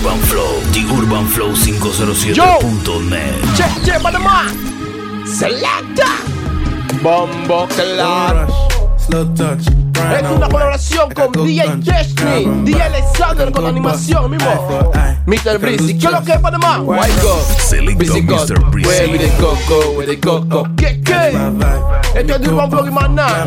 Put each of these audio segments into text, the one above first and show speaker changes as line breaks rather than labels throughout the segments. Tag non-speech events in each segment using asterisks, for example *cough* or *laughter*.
Urban Flow, The Urban Flow 507.net.
Che, che, Panamá. Selecta. Bombo Clap.
Slow touch.
Es una colaboración con DJ Destiny, DJ Alexander con animación mismo. Mr. Breezy, ¿qué es lo que es Panamá? White
Selecto
Breezy.
Breezy.
where we the coco, where the coco. ¿Qué, qué? Esto es de Urban Flow y más nada.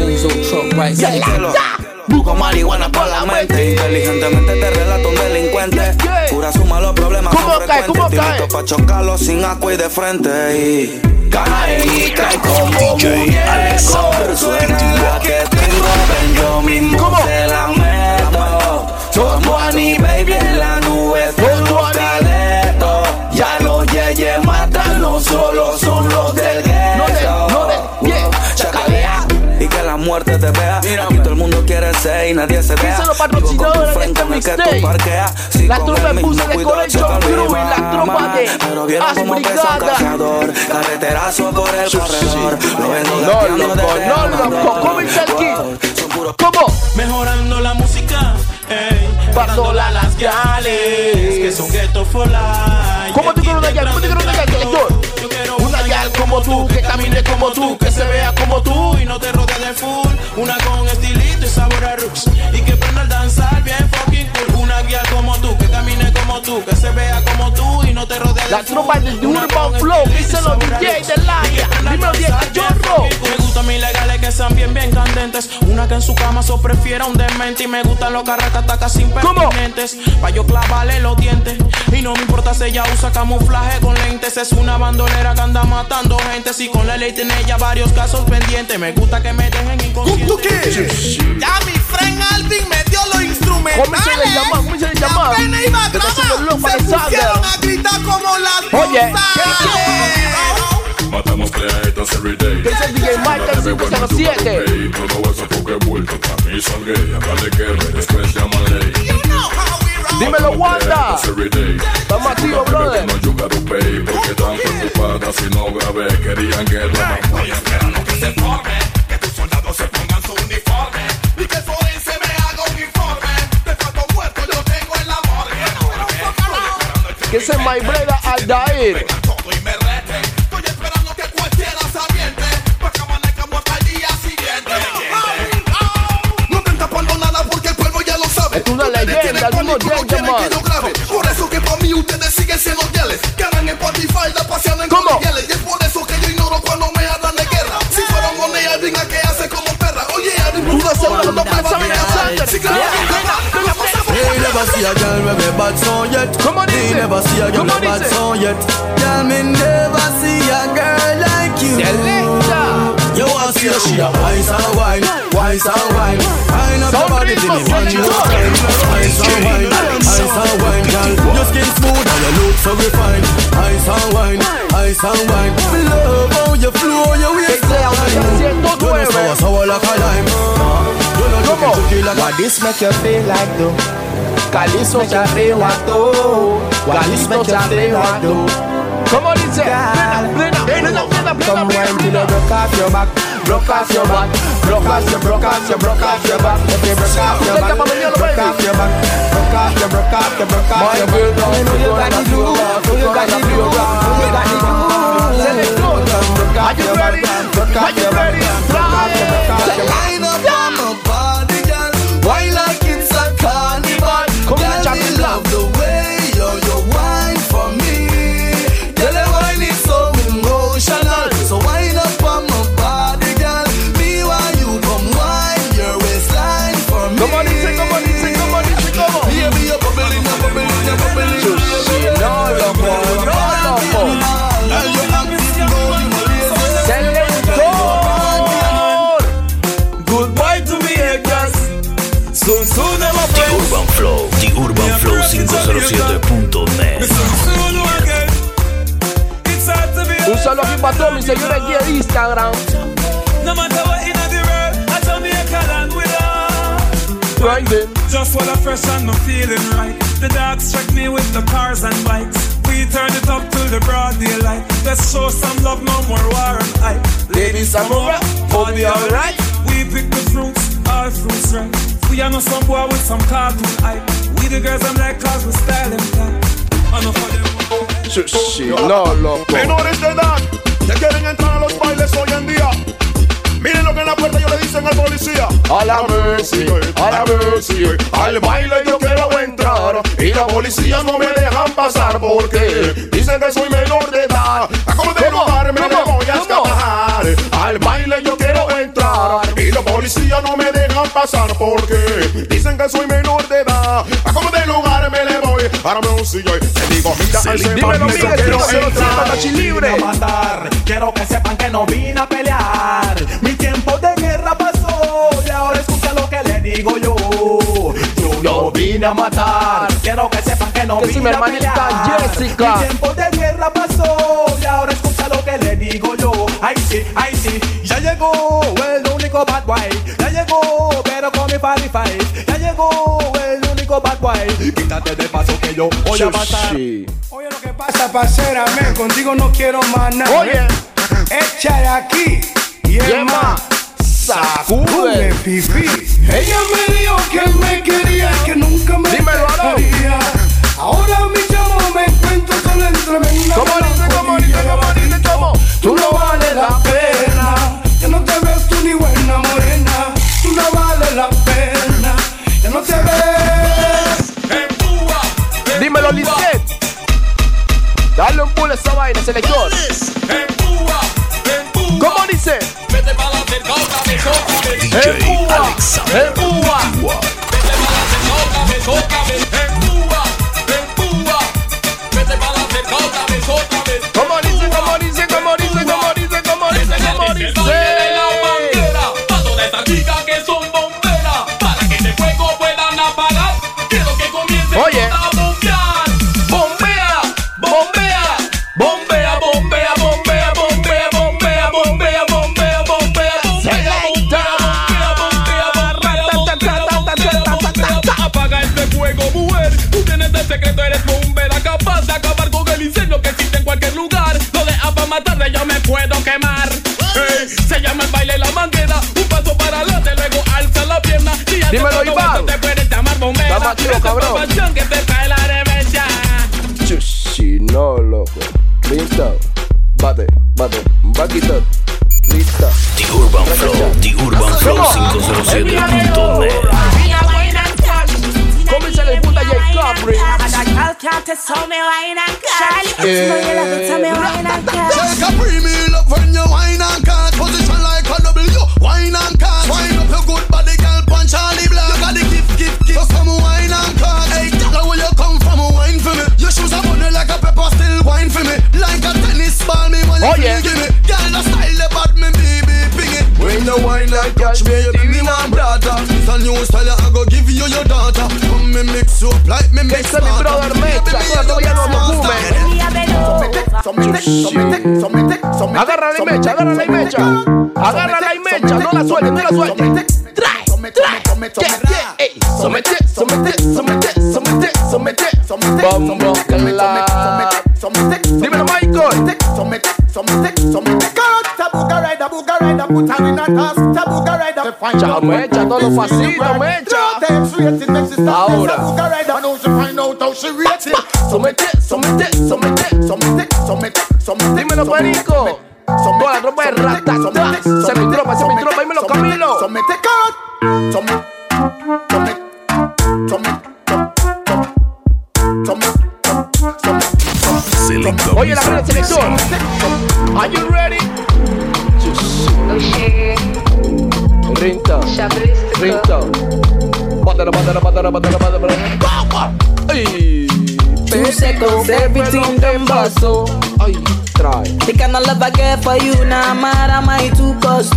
White city.
Busco marihuana por la mente Inteligentemente te relato un delincuente. Cura suma los problemas
¿Cómo cae? ¿Cómo
frecuentes
cae?
Pa' chocarlo sin agua y de frente y Cae y cae como
DJ
muñeco
Alexander
Suena la que tengo Ven yo mismo
¿Cómo?
te la meto Tomo a ni baby en la nube muerte te vea. Aquí todo el mundo quiere ser y nadie se vea. con
patrocinadores de este mixtape?
Si
La
mismo
Puse de
choca
Crew y la tropa de
Pero vieron como pesa un
Brigada.
cazador. Carreterazo por el corredor. Lo vengo
No, no,
Amador.
loco. Comienza el kit.
Son puros
¿Cómo?
Mejorando la música, ey,
Parándola
las gales, que son ghetto for life.
¿Cómo tú quieres una gal? ¿Cómo tú quieres una gal, que camine como tú, que se vea como tú.
y no te rodee de full. Una con estilito y sabor a roots. Tú, que se vea como tú y no te rodee de
La tropa del Urban Flow, los DJs
roots.
del área. Dímelo, Diego.
Me gustan mis legales que sean bien, bien candentes. Una que en su cama so prefiera un demente. Y me gustan los carracatacas sin
¿Cómo?
pertinentes. Pa' yo clavarle los dientes. Y no me importa si ella usa camuflaje con lentes. Es una bandolera que anda matando gente. Si con la ley tiene ella varios casos pendientes. Me gusta que me dejen inconsciente.
Ya mi friend Alvin me instrumentales.
¿Cómo se le llama? ¿Cómo se le llama?
Y apenas iba a
Debe ser
grabar,
el loco
se
Alexander.
pusieron a gritar como las
Oye.
Matamos créditos every day.
Ese es DJ Michael 507.
Todo eso porque vuelto camisa gay. Acá de guerra y después llaman ley.
You know how we roll.
Dímelo, Wanda.
Créditos every day.
Estamos activos, brother.
No jugaron pay porque tan preocupadas si no grabé. Querían guerra.
Estoy esperando que se forme, tienen
es un
pánico, no
oyente,
quieren
man.
que yo grabe. Por eso que para mí ustedes siguen siendo fieles. Que andan en patifalda paseando en
¿Cómo?
coligueles. Y es por eso que yo ignoro cuando me hablan de guerra. Si fueron con ella, venga que hace como perra. Oye, Alvin,
Uno
por
se
favor,
uno
never see a girl with a bad song yet.
¿Cómo
Me
dice?
never see a girl
¿Cómo
with a bad
dice?
song yet. Girl, me never see a girl like you.
Selecta.
You want to see a she a wise and wine, wise and wine. Wine up your body, give me one more time. Wise and wine, ice and wine, girl. Your skin smooth and you look so refined. Ice and wine, ice and wine. Me love how you flow, your waist
Que sea un
You know
109.
sour, sour like a lime. You know
¿Cómo?
chucky, chucky like a
What this make you feel like though? Calizo te arrebató. Calizo te arrebató.
¿Cómo dice? Plena, plena, plena, plena, plena, plena,
wine till you
plena.
broke off your back, broke off your back, broke off your, broke off your, broke off your back. If you broke off your back,
up a million,
broke off your back, broke off your, broke off your, broke off your back. You know you got the glue, you got the glue, you got the glue.
Selector.
Broke
Are
off
you
your back,
ready? Are you
your back,
ready?
broke
again. It's hard to be
Un saludo aquí para todos mis seguidores aquí en Instagram.
No matter what in the world, I Jamaica land with us.
Grinding.
Just while I fresh and no feeling right. The dogs check me with the cars and bikes. We turn it up till the broad daylight. Let's show some love, no more war and hype.
Ladies, I'm alright. Hold me alright.
We pick the fruits, all fruits right. We are no some boy with some cartoon hype. We the girls, I'm like cause we style and type. Enough of them.
Sushi, no, loco.
Menores de edad que quieren entrar a los bailes hoy en día. Miren lo que en la puerta yo le dicen al policía.
A la mercy, a la mercy. Al baile yo quiero entrar y la policía no me dejan pasar porque dicen que soy menor de edad.
A como de lugar me
¿Cómo?
voy a escapar.
Al baile yo quiero entrar y la policía no me dejan pasar porque dicen que soy menor de edad.
A como de lugar me le voy. Ahora me un sillo y te digo, mira, a ese
Dímelo, Miguel,
quiero
tiro 007,
entrar.
Libre.
matar. Quiero que sepan que no vine a pelear. Mi tiempo de guerra pasó y ahora escucha lo que le digo yo. Yo no vine a matar. Quiero que sepan que no vine
mi
a pelear.
Jessica.
Mi tiempo de guerra pasó y ahora escucha lo que le digo yo. Ay sí, ay sí. Ya llegó el único bad boy. Ya llegó, pero con mi party fight. Ya llegó el único bad boy. Quítate de paso que yo voy a pasar.
Oye lo que pasa, parcera, men, contigo no quiero más nada.
Oye.
Echa de aquí y es
Yema.
más.
Sacude.
pipí. Ella me dijo que me quería y que nunca me
Dímelo,
dejaría. Ahora mi chamo me encuentro solo en tremenda
¿Cómo dice, cómo dice, cómo dice, cómo?
Tú no vales la pena. Ya no te ves tú ni buena morena. Tú no vales la pena. Ya no te ves.
Lisette. Dale un pull a esa vaina, selector. ¿Cómo dice?
Vete para la otra vez.
DJ Alexander
Empúa.
Vete para la. Empúa, empúa. Vete para la cerca otra vez, otra vez.
¿Cómo dice, cómo dice, cómo dice, cómo dice, cómo dice, cómo
Que incendio que existe en cualquier lugar. Lo dejas para matarle, yo me puedo quemar. Ey, se llama el baile la manguera. Un paso para adelante, luego alza la pierna. Si
Dímelo,
todo
Iván.
esto, te puedes llamar bombera.
Está chido,
Esa es
cabrón.
que te trae la reverencia.
Sushi, no, loco. Listo. Bate, bate, vaquita. Listo.
The Urban Flow, The Urban Flow
¿Cómo?
507.net.
Comienza el puta J. Capri. Yeah.
Si no la fecha me
eh, Agarra la mecha, agarra la mecha. Agarra la mecha, no la suelte, no la suelte. Trae, trae. Somete, somete, somete, somete, somete, somete, Dímelo, Michael. Somete, somete, somete. Tabuga rider, buga rider, put her in a task. Tabuga rider, find out. Mecha, todo facito, mecha. Ahora. Somete, somete, somete, somete, somete. Dímelo, Perico. Toda la tropa de rata. Se mi tropa, se mi tropa. Dímelo, Camilo.
Selecta
Oye, la primera selección. Are you ready? Rinta. Rinta. Bátala, bátala, bátala, bátala, bátala. Ay.
Two seconds. Everything done bust,
oh. so try.
The kind of love I get for you, now nah, I'm out of my two cost,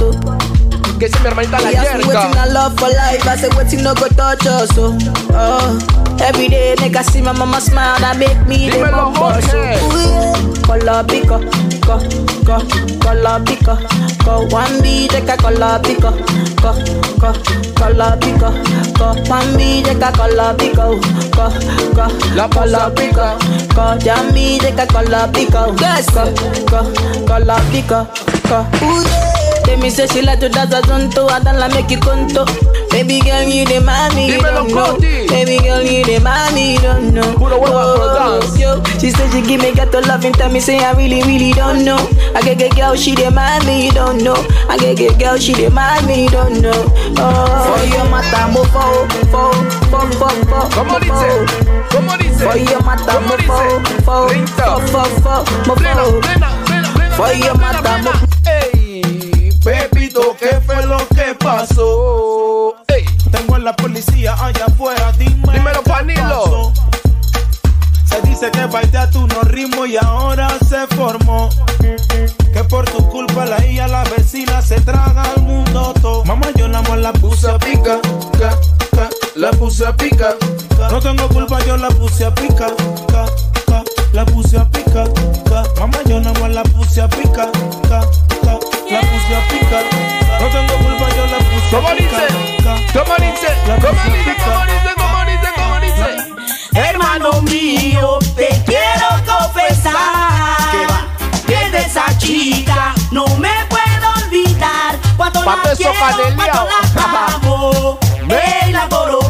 Que dice mi hermanita la
He me
yerka.
wetin I love for life, I say wetin no go touch us, oh. oh. Every day, I see my mama smile, that make me the bumper, so.
Jorge.
Ooh, yeah. Color pico, co, co, color pico, co. One B, take a color pico, co, co, color pico, co. One B, take a color pico, co, co,
La
color pico, co. Jammy, take a color pico, yes, co, co, color pico, co. Ooh, yeah. They me say she like to dance a zonto, I don't like make you conto. Baby girl, you the mommy, you
Dímelo,
don't know. Baby girl, you the mommy, you don't know.
Puro huevo
Oh, yo, she said she give me gato love and tell me say I really, really don't know. I get get girl, she the mommy, you don't know. I get get girl, she the mommy, you don't know. Oh, for your mata mo fo, fo, fo, fo, fo.
¿Cómo
fo,
dice? ¿Cómo dice?
For your mata
¿Cómo
mo
dice?
fo, fo,
Rita.
fo, fo, fo, mo
Plena,
fo. For
plena,
your
plena,
mata mo
plena. Ey, Pepito, ¿qué fue lo que pasó? Ey,
Tengo a la policía allá afuera, dime.
Dímelo,
qué pasó. Se dice que bailé tu no ritmo y ahora se formó. Que por tu culpa la hija, la vecina se traga al mundo todo. Mamá, yo la la puse a pica, ca, ca, la puse a pica. ca. No tengo culpa, yo la puse a pica, ca, ca, la puse a pica, ca. Mamá, yo nada más la puse a pica, ca, ca, la puse a pica. No tengo culpa, yo la puse
¿Cómo
a pica,
dice?
ca.
¿Cómo dice?
La
¿Cómo
puse a
dice? ¿Cómo dice? ¿Cómo dice? ¿Cómo dice?
Hermano mío, te quiero confesar que de esa chica no me puedo olvidar. Cuando la quiero, cuando la *laughs* amo, me enamoro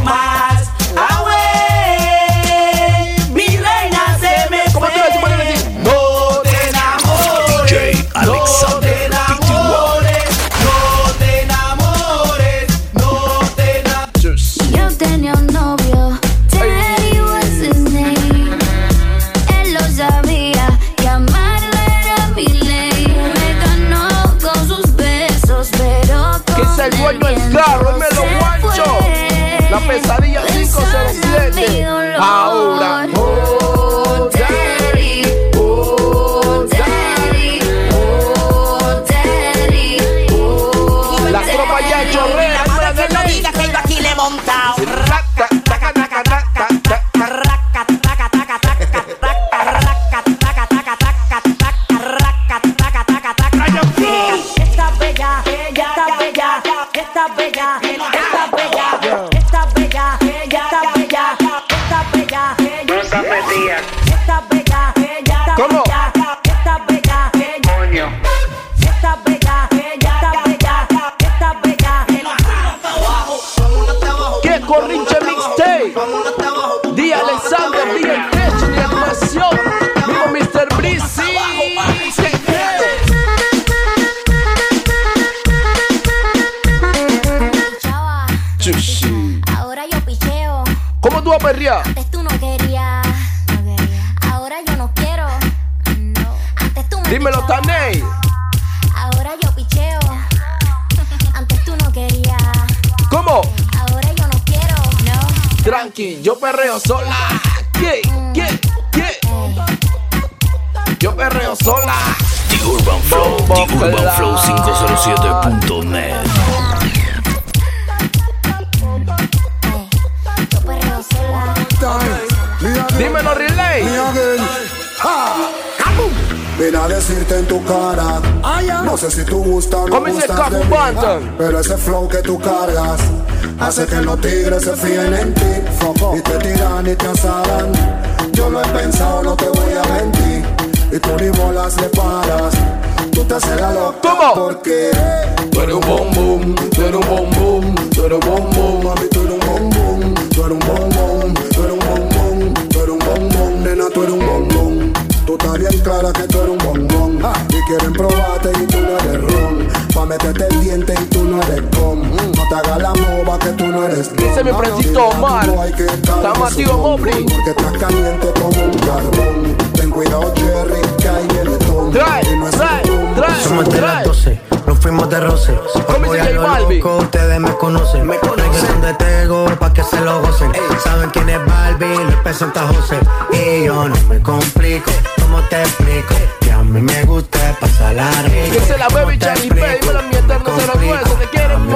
perreo sola. ¿Qué? ¿Qué? ¿Qué? Yo perreo sola.
The Urban Flow,
Bombo
The Urban. Flow 507.net.
Yo perreo sola.
Dímelo, Relay.
Ven a decirte en tu cara. No sé si tú gustas o no
¿Cómo dice
gustas de mí? Pero ese flow que tú cargas hace que los tigres se fíen en ti. Y te tiran y te asaran. Yo lo he pensado, no te voy a mentir. Y tú ni bolas le paras. Tú te haces la loca
¿Cómo?
porque tú eres un bom boom, tú eres un bom boom, tú eres un bom boom, mami, tú eres un bom boom, tú eres un bom boom, tú eres un bom boom, tú eres un nena, tú eres un bom boom. Tú estás bien clara que tú eres un bombón Y quieren probarte y tú no eres ron Pa' meterte el diente y tú no eres com No te hagas la mova que tú no eres.
Dice mi Francito Omar.
Tú hay que estar
Está
su
Mobley.
Porque estás caliente como un carbón Ten cuidado Jerry que viene Tom
Trae,
Y no es
trae, trae.
Somos de las
trae.
12, nos fuimos de roce. Hoy
¿Cómo
voy a lo loco, ustedes me conocen. Me conocen de Tego pa' que se lo gocen. Saben quién es Balvin, les presenta José. Y yo no me complico, ¿cómo te explico? Que a mí me gusta pasar la rica.
Que se la bebe. Dímelo, mi eterno 09. Se te quiere
A mí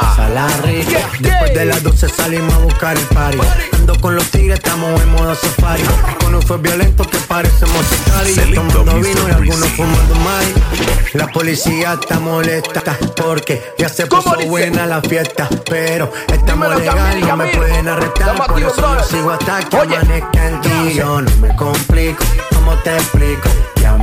pasarla rico. Después de las 12 salimos a buscar el party. Ando con los tigres, estamos en modo safari. Con un fue violento que parecemos y Tomando vino y algunos fumando mai. La policía está molesta porque ya se puso buena la fiesta. Pero estamos legal, no me pueden arrestar. Por eso yo sigo hasta que amanezca el día. Yo no me complico, ¿cómo te explico?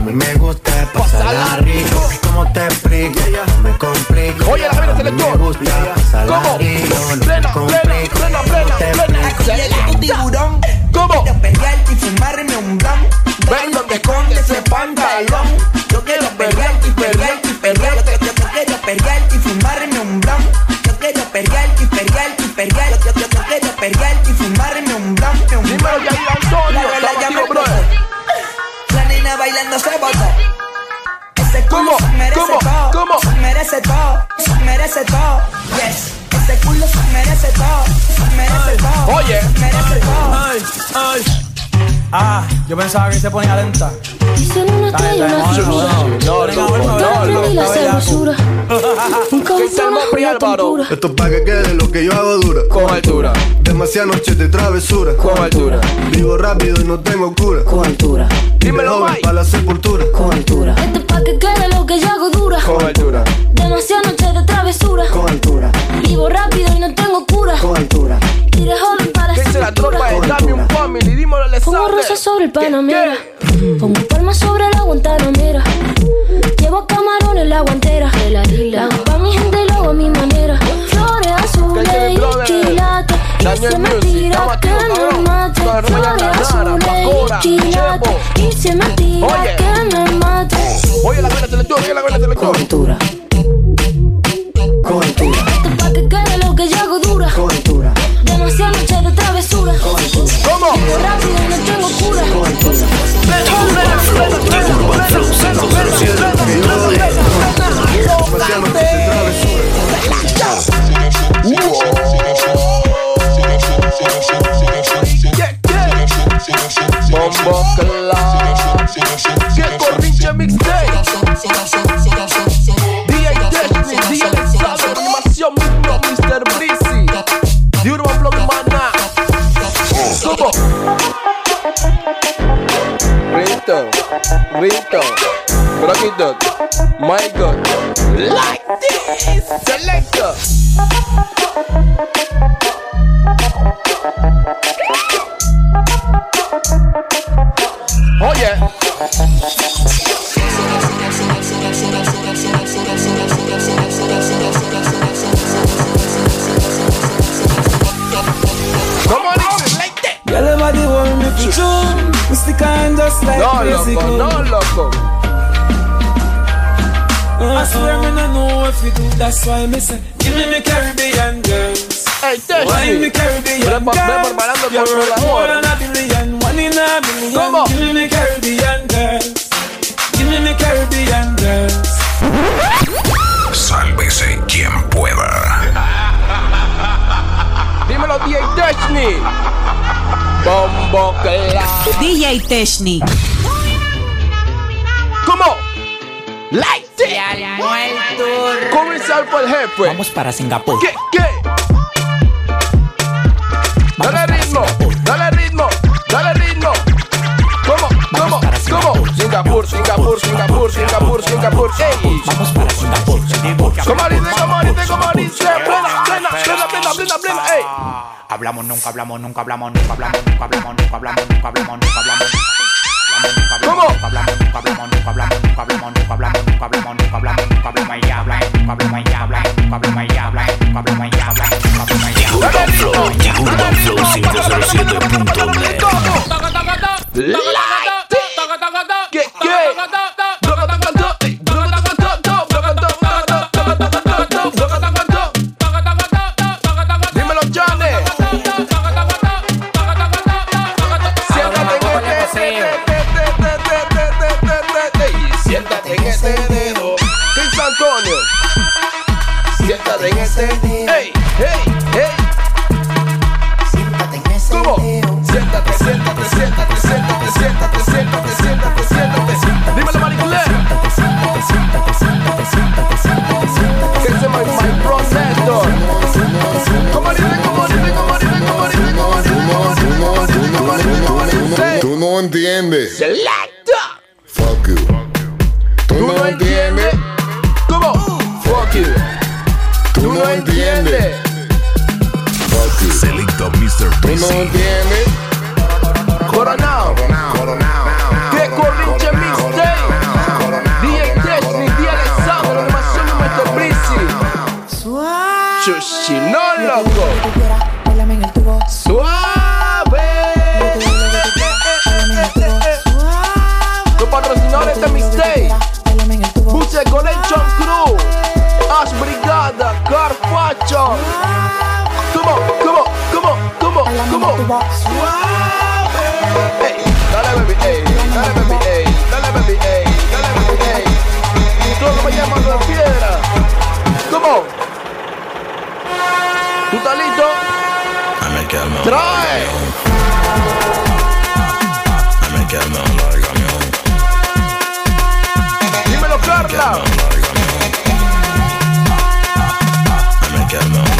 Mí me gusta pasarla rico. ¿Cómo te explico? No me complico.
Oye, la gente
mí me gusta pasarla
¿Cómo?
rico. No me
Plena, plena, plena, plena, plena.
Aquí llega tu tiburón.
¿Cómo?
Quiero pelear y fumarme un blunt. Ven donde esconde ese pantalón. Yo quiero pelear y pelear y pelear. Yo quiero pelear y fumarme merece todo. Se merece todo. Yes. Ese culo se merece todo. Se merece todo.
Oye.
Se merece todo.
Ay, ay. Ah, yo pensaba que se ponía lenta.
Dicen una estrella, una figura.
no, no, no, no,
la
no, no,
sabrosura. *laughs* Un
¿Qué tal,
cabezón,
Mopri
una
Álvaro?
tempura.
Esto es pa' que quede lo que yo hago dura.
Con altura,
Demasiadas noches de travesura.
con altura.
Vivo rápido y no tengo cura.
Con altura,
Dímelo,
Joven
Mike.
para la sepultura.
con altura. Esto es pa' que quede lo que yo hago dura.
Con altura.
Demasiadas noches de travesura.
Con altura,
Vivo rápido y no tengo cura.
con altura.
Y de joven para
¿Qué dice la tropa de Dame un Family? Dímelo, le
Pongo rosas sobre el
¿Qué,
Panamera. Pongo palmas sobre la guantanamera. Llevo camarones la guantera. La hago pa' mi gente y lo hago a mi manera. Flores azules y quilates. Y se me tira que
cabrón.
mate. Flores azules y quilates. Y se me tira
Oye.
que me mate.
Oye, la buena selección, oye, la buena selección.
altura. Con
Ringtone, Rocky Dot, My God, like this, selector.
Just like
No,
crazy
loco, no, loco. Oh.
I swear me no know if you do. That's why me say, give me me Caribbean girls.
Hey,
Why me
Tessie.
Caribbean
Ve- ve
girls?
preparando el
You're worth more
controlador.
than a billion, one in a million.
¿Cómo?
Give me me Caribbean girls. Give me me Caribbean girls.
Sálvese quien pueda.
Dímelo, DJ Destiny. Bombo Club.
DJ Techni.
¿Cómo? Like that. Comercial por el jefe.
Vamos para Singapur.
¿Qué? ¿Qué? Dale ritmo, dale ritmo, dale ritmo. ¿Cómo? ¿Cómo? ¿Cómo? Singapur, Singapur, Singapur, Singapur, Singapur. Ey.
Vamos para Singapur.
¿Cómo dice? ¿Cómo dice? ¿Cómo dice? Plena, plena, plena, plena, plena, plena. Ey.
Hablamos, nunca hablamos, nunca hablamos, nunca hablamos, nunca hablamos, nunca hablamos, nunca hablamos, nunca hablamos.
¿Cómo?
Nunca hablamos, nunca hablamos, nunca hablamos, nunca hablamos, nunca hablamos, nunca hablamos, nunca hablamos, nunca hablamos, y habla, nunca hablamos, y habla, nunca hablamos, y habla, nunca hablamos, habla, nunca hablamos, y habla.
Urban Flow, Urban Flow 507.net.
de mixtape. Buce Collection Crew. Ash Brigada, Carpaccio. Come on, come on, come on, come on, come on. Suave. Ey, dale baby, ey, dale baby, ey, dale baby, ey, dale baby, ey. Tú no me llamas de piedra. Come on. ¿Tú estás listo? Trae.
Me Me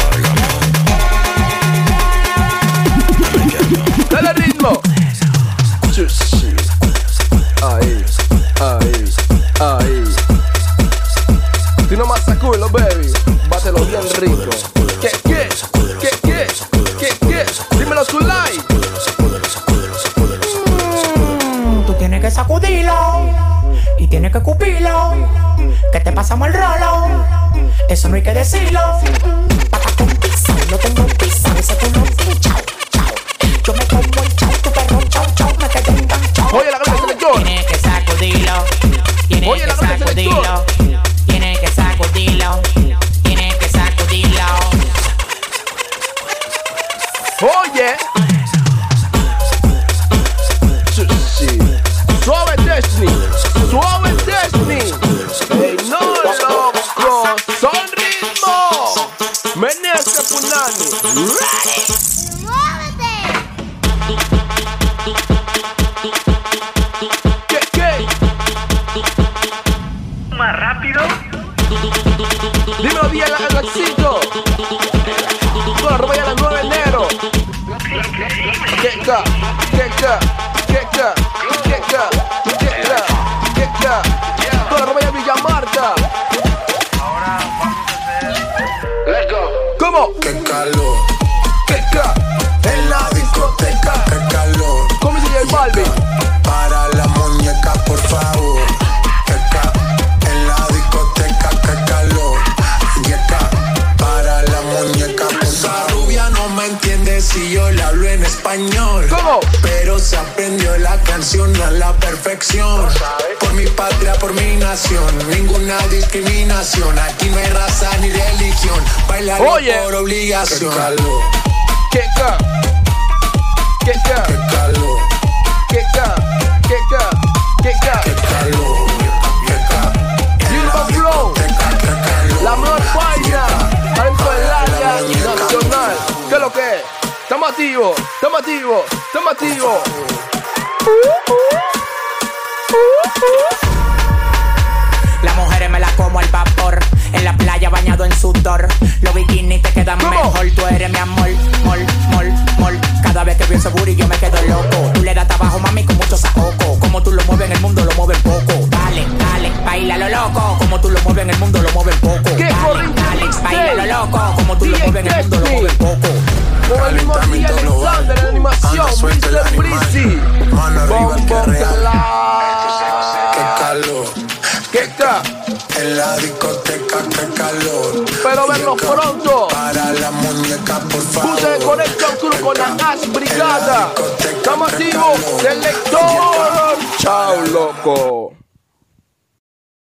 Por mi patria, por mi nación. Ninguna discriminación. Aquí no hay raza ni religión. Baila
Oye.
por obligación. Qué calor.
¿Qué ca? ¿Qué ca?
Qué calor.
¿Qué ca? ¿Qué ca? ¿Qué ca?
Qué calor. Qué
Flow. La mejor vaina adentro del área nacional. ¿Qué es lo que es? Estamos activos, estamos activos, estamos activos.
Las mujeres me las como al vapor. En la playa bañado en sudor. Los bikinis te quedan mejor. Tú eres mi amor, mol, mol, mol. Cada vez que veo ese booty yo me quedo loco. Tú le das trabajo, mami, con mucho saoco. Como tú lo mueves en el mundo, lo mueves poco. Dale, dale, baila lo loco. Como tú lo mueves en el mundo, lo mueves poco.
¿Qué
Dale, dale, baila lo loco. Como tú lo mueves en el mundo, lo mueves poco.
Con el mismo día Alexander en animación, Mr. Breezy.
Mano arriba, el que real. Qué calor.
¿Qué ca?
En la discoteca, qué calor.
Pero vernos pronto.
Para la muñeca, por favor.
Puse de Connection Crew con la Ash Brigada. Estamos activos, selector. Chao, loco.